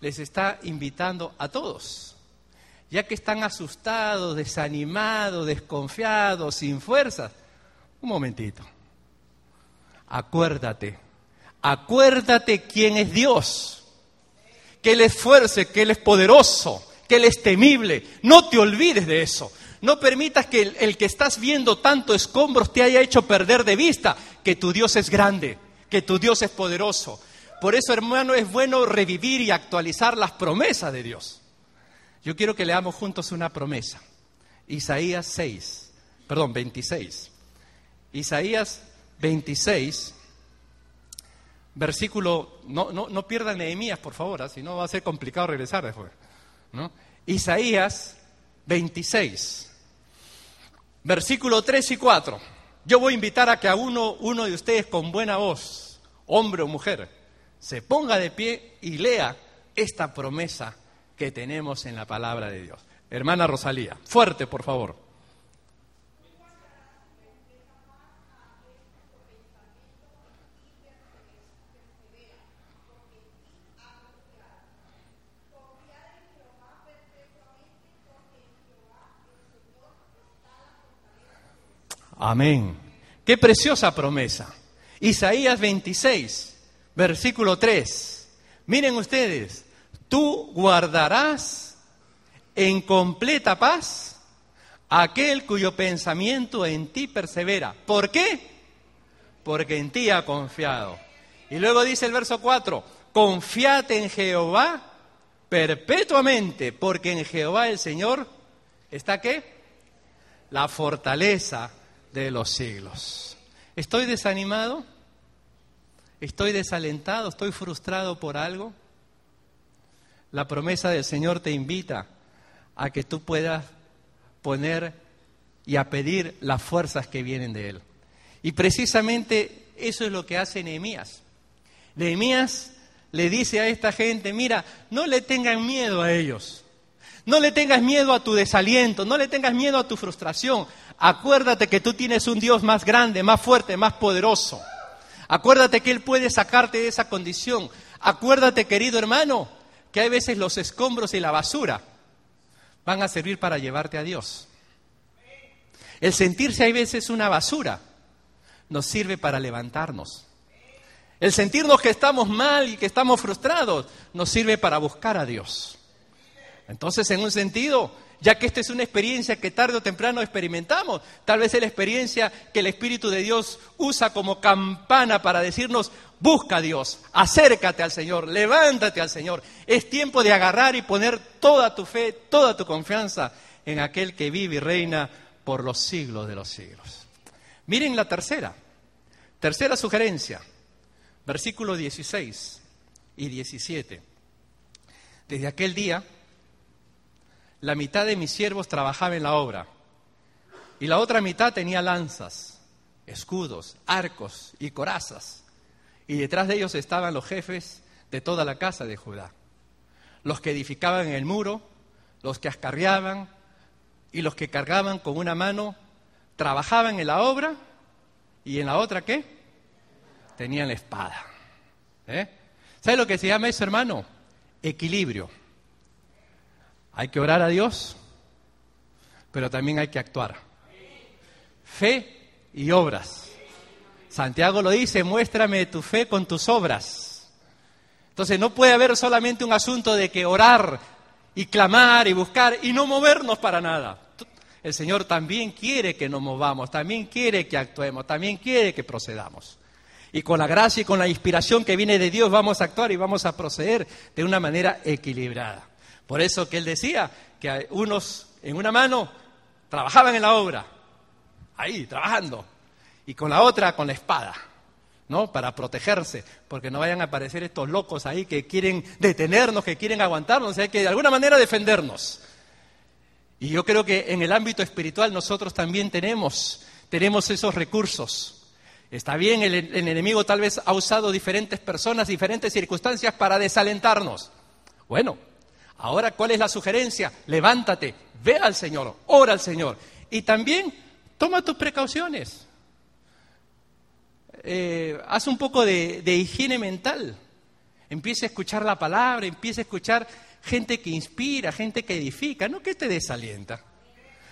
Les está invitando a todos, ya que están asustados, desanimados, desconfiados, sin fuerzas. Un momentito. Acuérdate, acuérdate quién es Dios, que Él es fuerte, que Él es poderoso, que Él es temible. No te olvides de eso. No permitas que el, que estás viendo tanto escombros te haya hecho perder de vista que tu Dios es grande, que tu Dios es poderoso. Por eso, hermano, es bueno revivir y actualizar las promesas de Dios. Yo quiero que leamos juntos una promesa. Isaías 6, perdón, 26. Isaías 26, versículo, no, no, no pierdan Nehemías, por favor, ¿eh? si no va a ser complicado regresar después. Isaías 26, versículo 3 y 4. Yo voy a invitar a que a uno, uno de ustedes con buena voz, hombre o mujer, se ponga de pie y lea esta promesa que tenemos en la palabra de Dios. Hermana Rosalía, fuerte, por favor. Amén. Qué preciosa promesa. Isaías 26, versículo 3. Miren ustedes, tú guardarás en completa paz aquel cuyo pensamiento en ti persevera. ¿Por qué? Porque en ti ha confiado. Y luego dice el verso 4, confiate en Jehová perpetuamente, porque en Jehová el Señor está qué? La fortaleza de los siglos. ¿Estoy desanimado? ¿Estoy desalentado? ¿Estoy frustrado por algo? La promesa del Señor te invita a que tú puedas poner y a pedir las fuerzas que vienen de Él. Y precisamente eso es lo que hace Nehemías. Nehemías le dice a esta gente, mira, no le tengan miedo a ellos. No le tengas miedo a tu desaliento, no le tengas miedo a tu frustración. Acuérdate que tú tienes un Dios más grande, más fuerte, más poderoso. Acuérdate que Él puede sacarte de esa condición. Acuérdate, querido hermano, que hay veces los escombros y la basura van a servir para llevarte a Dios. El sentirse hay veces una basura nos sirve para levantarnos. El sentirnos que estamos mal y que estamos frustrados nos sirve para buscar a Dios. Entonces, en un sentido, ya que esta es una experiencia que tarde o temprano experimentamos. Tal vez es la experiencia que el Espíritu de Dios usa como campana para decirnos, busca a Dios, acércate al Señor, levántate al Señor. Es tiempo de agarrar y poner toda tu fe, toda tu confianza en aquel que vive y reina por los siglos de los siglos. Miren la tercera, tercera sugerencia, versículo 16 y 17. Desde aquel día la mitad de mis siervos trabajaba en la obra y la otra mitad tenía lanzas, escudos, arcos y corazas. Y detrás de ellos estaban los jefes de toda la casa de Judá, los que edificaban el muro, los que ascarriaban y los que cargaban con una mano, trabajaban en la obra y en la otra qué? Tenían la espada. ¿Eh? ¿Sabe lo que se llama eso, hermano? Equilibrio. Hay que orar a Dios, pero también hay que actuar. Fe y obras. Santiago lo dice, muéstrame tu fe con tus obras. Entonces no puede haber solamente un asunto de que orar y clamar y buscar y no movernos para nada. El Señor también quiere que nos movamos, también quiere que actuemos, también quiere que procedamos. Y con la gracia y con la inspiración que viene de Dios vamos a actuar y vamos a proceder de una manera equilibrada. Por eso que él decía que unos en una mano trabajaban en la obra, ahí, trabajando. Y con la otra, con la espada, ¿no? Para protegerse, porque no vayan a aparecer estos locos ahí que quieren detenernos, que quieren aguantarnos, hay que de alguna manera defendernos. Y yo creo que en el ámbito espiritual nosotros también tenemos, tenemos esos recursos. Está bien, el, el, enemigo tal vez ha usado diferentes personas, diferentes circunstancias para desalentarnos. Bueno, ahora ¿cuál es la sugerencia? Levántate, ve al Señor, ora al Señor. Y también toma tus precauciones. Eh, haz un poco de, de higiene mental. Empieza a escuchar la palabra, empieza a escuchar gente que inspira, gente que edifica, no que te desalienta,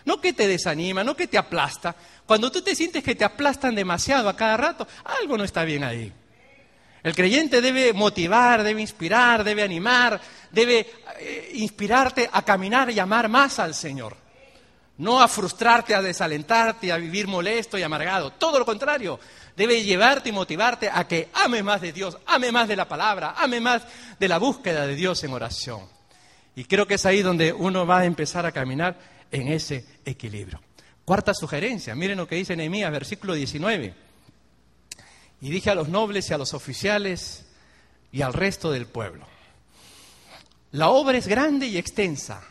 no que te desanima, no que te aplasta. Cuando tú te sientes que te aplastan demasiado a cada rato, algo no está bien ahí. El creyente debe motivar, debe inspirar, debe animar, debe eh, inspirarte a caminar y amar más al Señor. No a frustrarte, a desalentarte, a vivir molesto y amargado. Todo lo contrario, debe llevarte y motivarte a que ame más de Dios, ame más de la palabra, ame más de la búsqueda de Dios en oración. Y creo que es ahí donde uno va a empezar a caminar en ese equilibrio. Cuarta sugerencia, miren lo que dice Nehemías, versículo 19. Y dije a los nobles y a los oficiales y al resto del pueblo, la obra es grande y extensa,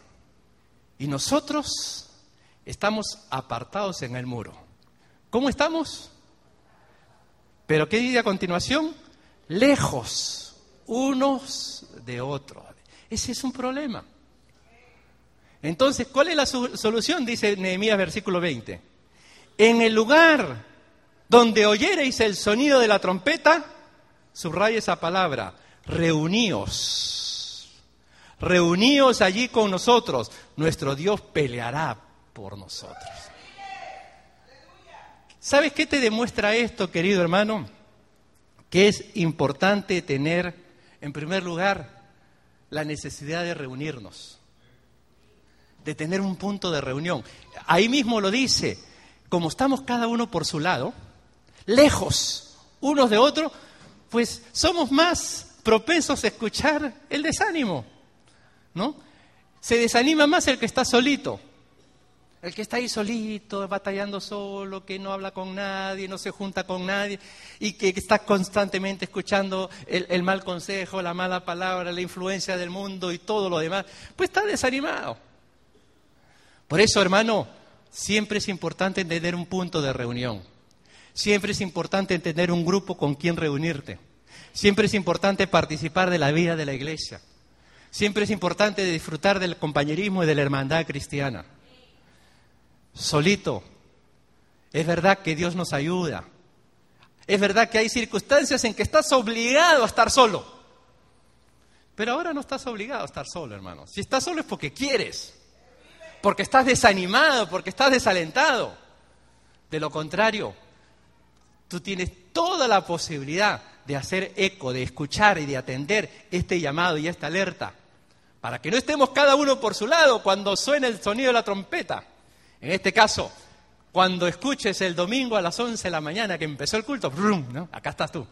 y nosotros estamos apartados en el muro. ¿Cómo estamos? Pero ¿qué dice a continuación? Lejos unos de otros. Ese es un problema. Entonces, ¿cuál es la solución? Dice Nehemías versículo 20. En el lugar donde oyereis el sonido de la trompeta, subraya esa palabra, reuníos. Reuníos allí con nosotros. Nuestro Dios peleará por nosotros. ¿Sabes qué te demuestra esto, querido hermano? Que es importante tener, en primer lugar, la necesidad de reunirnos, de tener un punto de reunión. Ahí mismo lo dice, como estamos cada uno por su lado, lejos unos de otros, pues somos más propensos a escuchar el desánimo, ¿no? Se desanima más el que está solito. El que está ahí solito, batallando solo, que no habla con nadie, no se junta con nadie y que está constantemente escuchando el, mal consejo, la mala palabra, la influencia del mundo y todo lo demás, pues está desanimado. Por eso, hermano, siempre es importante tener un punto de reunión. Siempre es importante tener un grupo con quien reunirte. Siempre es importante participar de la vida de la iglesia. Siempre es importante disfrutar del compañerismo y de la hermandad cristiana. Solito. Es verdad que Dios nos ayuda. Es verdad que hay circunstancias en que estás obligado a estar solo. Pero ahora no estás obligado a estar solo, hermano. Si estás solo es porque quieres. Porque estás desanimado, porque estás desalentado. De lo contrario, Tú tienes toda la posibilidad de hacer eco, de escuchar y de atender este llamado y esta alerta, para que no estemos cada uno por su lado cuando suene el sonido de la trompeta. En este caso, cuando escuches el domingo a las 11 de la mañana que empezó el culto, ¡brum! ¿no? acá estás tú,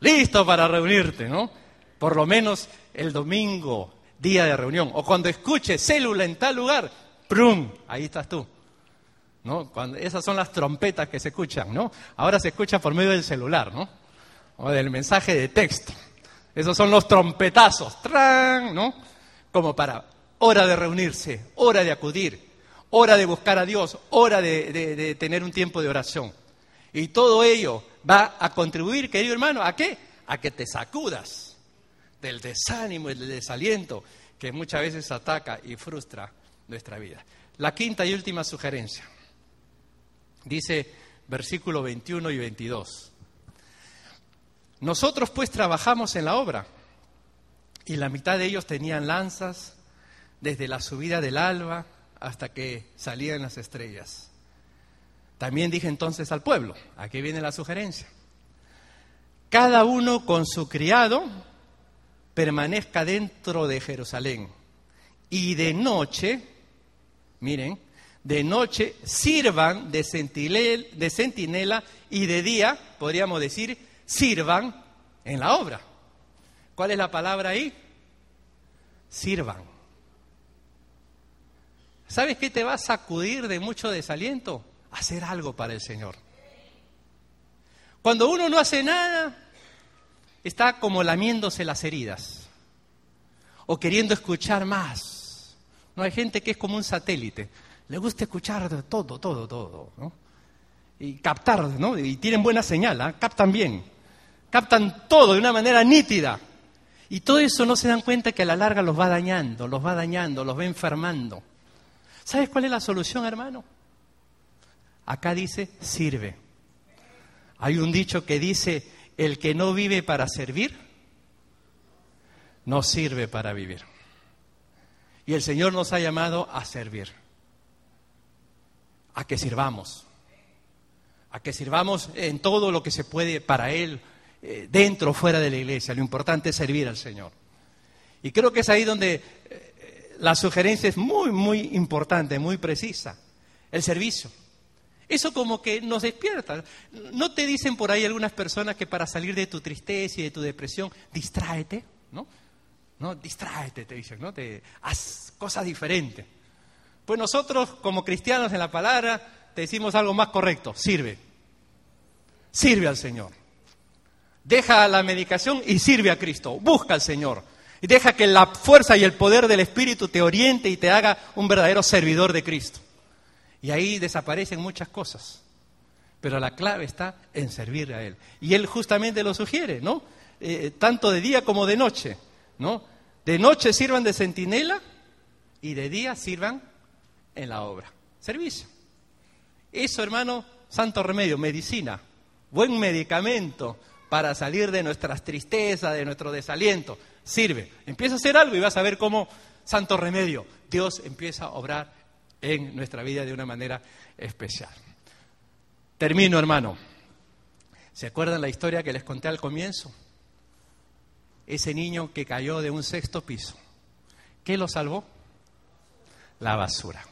listo para reunirte, ¿no? Por lo menos el domingo, día de reunión. O cuando escuches célula en tal lugar, ¡brum! ahí estás tú. ¿No? Cuando, esas son las trompetas que se escuchan, ¿no? Ahora se escucha por medio del celular, ¿no? O del mensaje de texto. Esos son los trompetazos, ¡tran! ¿no? Como para hora de reunirse, hora de acudir, hora de buscar a Dios, hora de, de, de tener un tiempo de oración. Y todo ello va a contribuir, querido hermano, ¿a qué? A que te sacudas del desánimo y del desaliento que muchas veces ataca y frustra nuestra vida. La quinta y última sugerencia. Dice versículo 21 y 22. Nosotros pues trabajamos en la obra y la mitad de ellos tenían lanzas desde la subida del alba hasta que salían las estrellas. También dije entonces al pueblo, aquí viene la sugerencia, cada uno con su criado permanezca dentro de Jerusalén y de noche, miren, de noche sirvan de, de centinela y de día, podríamos decir, sirvan en la obra. ¿Cuál es la palabra ahí? Sirvan. ¿Sabes qué te va a sacudir de mucho desaliento? hacer algo para el Señor. Cuando uno no hace nada, está como lamiéndose las heridas o queriendo escuchar más. No hay gente que es como un satélite, le gusta escuchar todo, todo, todo, ¿no? Y captar, ¿no? Y tienen buena señal, ¿ah? captan bien, captan todo de una manera nítida. Y todo eso no se dan cuenta que a la larga los va dañando, los va dañando, los va enfermando. ¿Sabes cuál es la solución, hermano? Acá dice, sirve. Hay un dicho que dice, el que no vive para servir, no sirve para vivir. Y el Señor nos ha llamado a servir, a que sirvamos, a que sirvamos en todo lo que se puede para Él, eh, dentro o fuera de la iglesia. Lo importante es servir al Señor. Y creo que es ahí donde eh, la sugerencia es muy, muy importante, muy precisa. El servicio. Eso como que nos despierta. ¿No te dicen por ahí algunas personas que para salir de tu tristeza y de tu depresión, distráete? ¿No? ¿No? Distráete, te dicen, ¿no? Te, haz cosas diferentes. Pues nosotros, como cristianos en la palabra, te decimos algo más correcto, sirve. Sirve al Señor. Deja la medicación y sirve a Cristo. Busca al Señor. Y deja que la fuerza y el poder del Espíritu te oriente y te haga un verdadero servidor de Cristo. Y ahí desaparecen muchas cosas. Pero la clave está en servir a Él. Y Él justamente lo sugiere, ¿no? Eh, tanto de día como de noche, ¿no? De noche sirvan de centinela y de día sirvan en la obra. Servicio. Eso, hermano, santo remedio, medicina, buen medicamento para salir de nuestras tristezas, de nuestro desaliento. Sirve. Empieza a hacer algo y vas a ver cómo, santo remedio, Dios empieza a obrar en nuestra vida de una manera especial. Termino, hermano. ¿Se acuerdan la historia que les conté al comienzo? Ese niño que cayó de un sexto piso. ¿Qué lo salvó? La basura.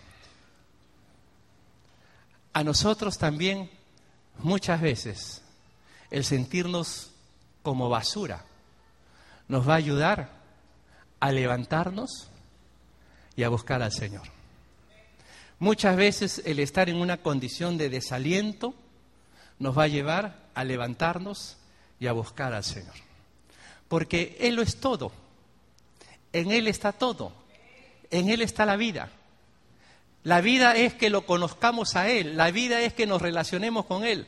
A nosotros también, muchas veces, el sentirnos como basura nos va a ayudar a levantarnos y a buscar al Señor. Muchas veces el estar en una condición de desaliento nos va a llevar a levantarnos y a buscar al Señor. Porque Él lo es todo. En Él está todo. En Él está la vida. La vida es que lo conozcamos a Él. La vida es que nos relacionemos con Él.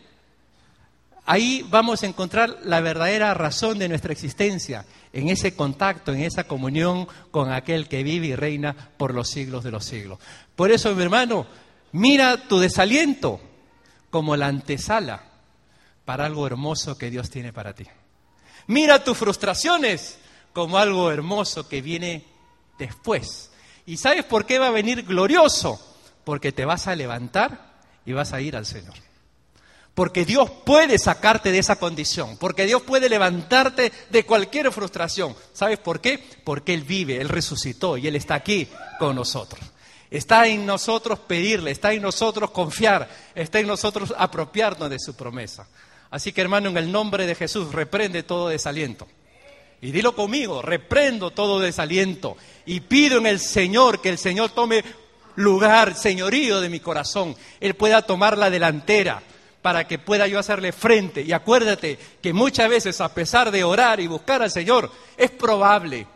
Ahí vamos a encontrar la verdadera razón de nuestra existencia, en ese contacto, en esa comunión con aquel que vive y reina por los siglos de los siglos. Por eso, mi hermano, mira tu desaliento como la antesala para algo hermoso que Dios tiene para ti. Mira tus frustraciones como algo hermoso que viene después. ¿Y sabes por qué va a venir glorioso? Porque te vas a levantar y vas a ir al Señor. Porque Dios puede sacarte de esa condición, porque Dios puede levantarte de cualquier frustración. ¿Sabes por qué? Porque Él vive, Él resucitó y Él está aquí con nosotros. Está en nosotros pedirle, está en nosotros confiar, está en nosotros apropiarnos de su promesa. Así que hermano, en el nombre de Jesús, reprende todo desaliento. Y dilo conmigo, reprendo todo desaliento. Y pido en el Señor que el Señor tome lugar, señorío de mi corazón. Él pueda tomar la delantera para que pueda yo hacerle frente. Y acuérdate que muchas veces, a pesar de orar y buscar al Señor, es probable,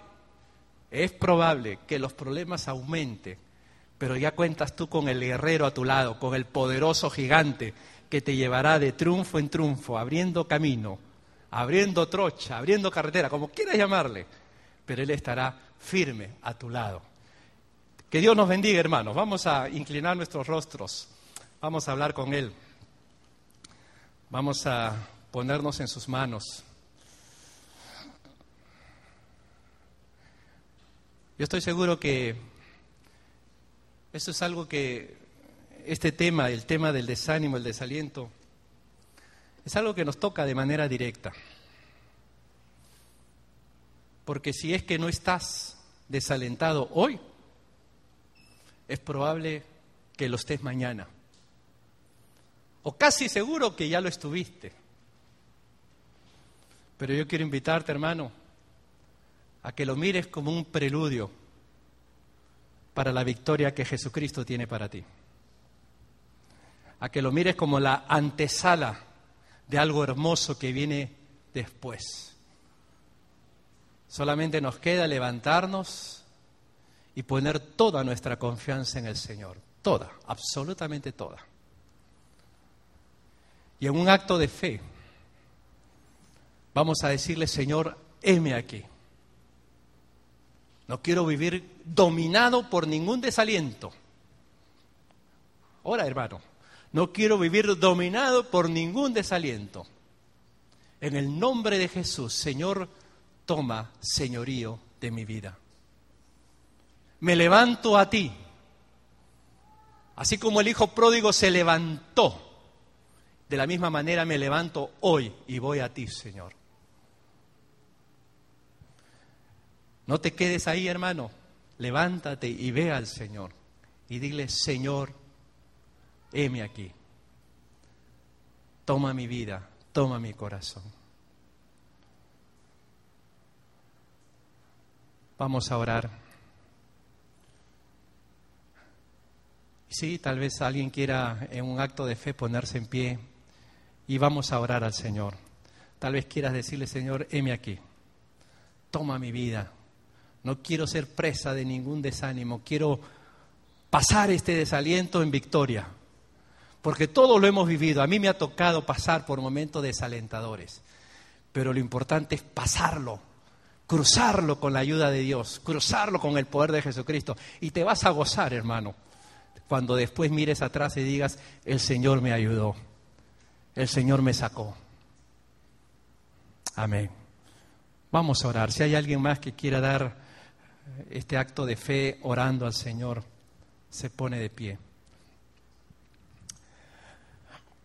es probable que los problemas aumenten, pero ya cuentas tú con el guerrero a tu lado, con el poderoso gigante que te llevará de triunfo en triunfo, abriendo camino, abriendo trocha, abriendo carretera, como quieras llamarle, pero Él estará firme a tu lado. Que Dios nos bendiga, hermanos. Vamos a inclinar nuestros rostros, vamos a hablar con Él. Vamos a ponernos en sus manos. Yo estoy seguro que eso es algo que este tema, el tema del desánimo, el desaliento, es algo que nos toca de manera directa. Porque si es que no estás desalentado hoy, es probable que lo estés mañana o casi seguro que ya lo estuviste. Pero yo quiero invitarte, hermano, a que lo mires como un preludio para la victoria que Jesucristo tiene para ti. a que lo mires como la antesala de algo hermoso que viene después. Solamente nos queda levantarnos y poner toda nuestra confianza en el Señor, toda, absolutamente toda. Y en un acto de fe vamos a decirle, Señor, heme aquí. No quiero vivir dominado por ningún desaliento. Ahora, hermano, no quiero vivir dominado por ningún desaliento. En el nombre de Jesús, Señor, toma señorío de mi vida. Me levanto a ti. Así como el hijo pródigo se levantó, de la misma manera me levanto hoy y voy a ti, Señor. No te quedes ahí, hermano. Levántate y ve al Señor y dile, Señor, heme aquí. Toma mi vida, toma mi corazón. Vamos a orar. Sí, tal vez alguien quiera en un acto de fe ponerse en pie y vamos a orar al Señor. Tal vez quieras decirle, Señor, heme aquí. Toma mi vida. No quiero ser presa de ningún desánimo. Quiero pasar este desaliento en victoria porque todo lo hemos vivido. A mí me ha tocado pasar por momentos desalentadores, pero lo importante es pasarlo, cruzarlo con la ayuda de Dios, cruzarlo con el poder de Jesucristo. Y te vas a gozar, hermano, cuando después mires atrás y digas, el Señor me ayudó, el Señor me sacó. Amén. Vamos a orar. Si hay alguien más que quiera dar este acto de fe orando al Señor, se pone de pie.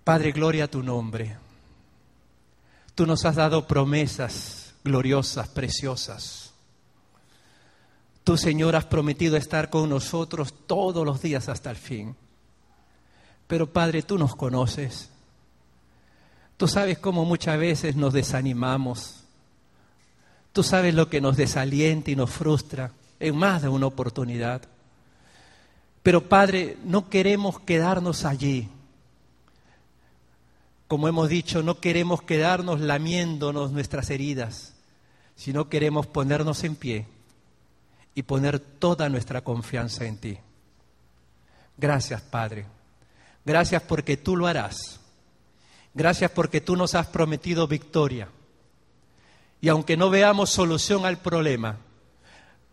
Padre, gloria a tu nombre. Tú nos has dado promesas gloriosas, preciosas. Tú, Señor, has prometido estar con nosotros todos los días hasta el fin. Pero, Padre, tú nos conoces. Tú sabes cómo muchas veces nos desanimamos. Tú sabes lo que nos desalienta y nos frustra en más de una oportunidad. Pero, Padre, no queremos quedarnos allí como hemos dicho, no queremos quedarnos lamiéndonos nuestras heridas, sino queremos ponernos en pie y poner toda nuestra confianza en ti. Gracias, Padre. Gracias porque tú lo harás. Gracias porque tú nos has prometido victoria. Y aunque no veamos solución al problema,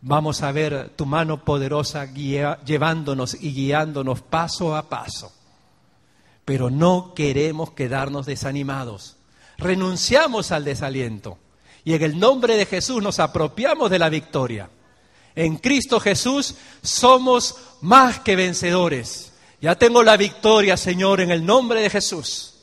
vamos a ver tu mano poderosa llevándonos y guiándonos paso a paso pero no queremos quedarnos desanimados. Renunciamos al desaliento y en el nombre de Jesús nos apropiamos de la victoria. En Cristo Jesús somos más que vencedores. Ya tengo la victoria, Señor, en el nombre de Jesús.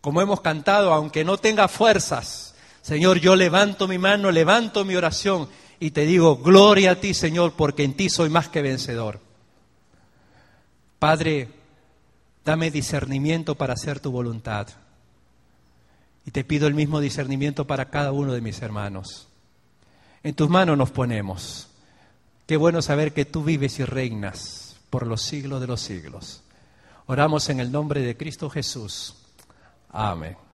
Como hemos cantado, aunque no tenga fuerzas, Señor, yo levanto mi mano, levanto mi oración y te digo, gloria a ti, Señor, porque en ti soy más que vencedor. Padre, Dame discernimiento para hacer tu voluntad. Y te pido el mismo discernimiento para cada uno de mis hermanos. En tus manos nos ponemos. Qué bueno saber que tú vives y reinas por los siglos de los siglos. Oramos en el nombre de Cristo Jesús. Amén.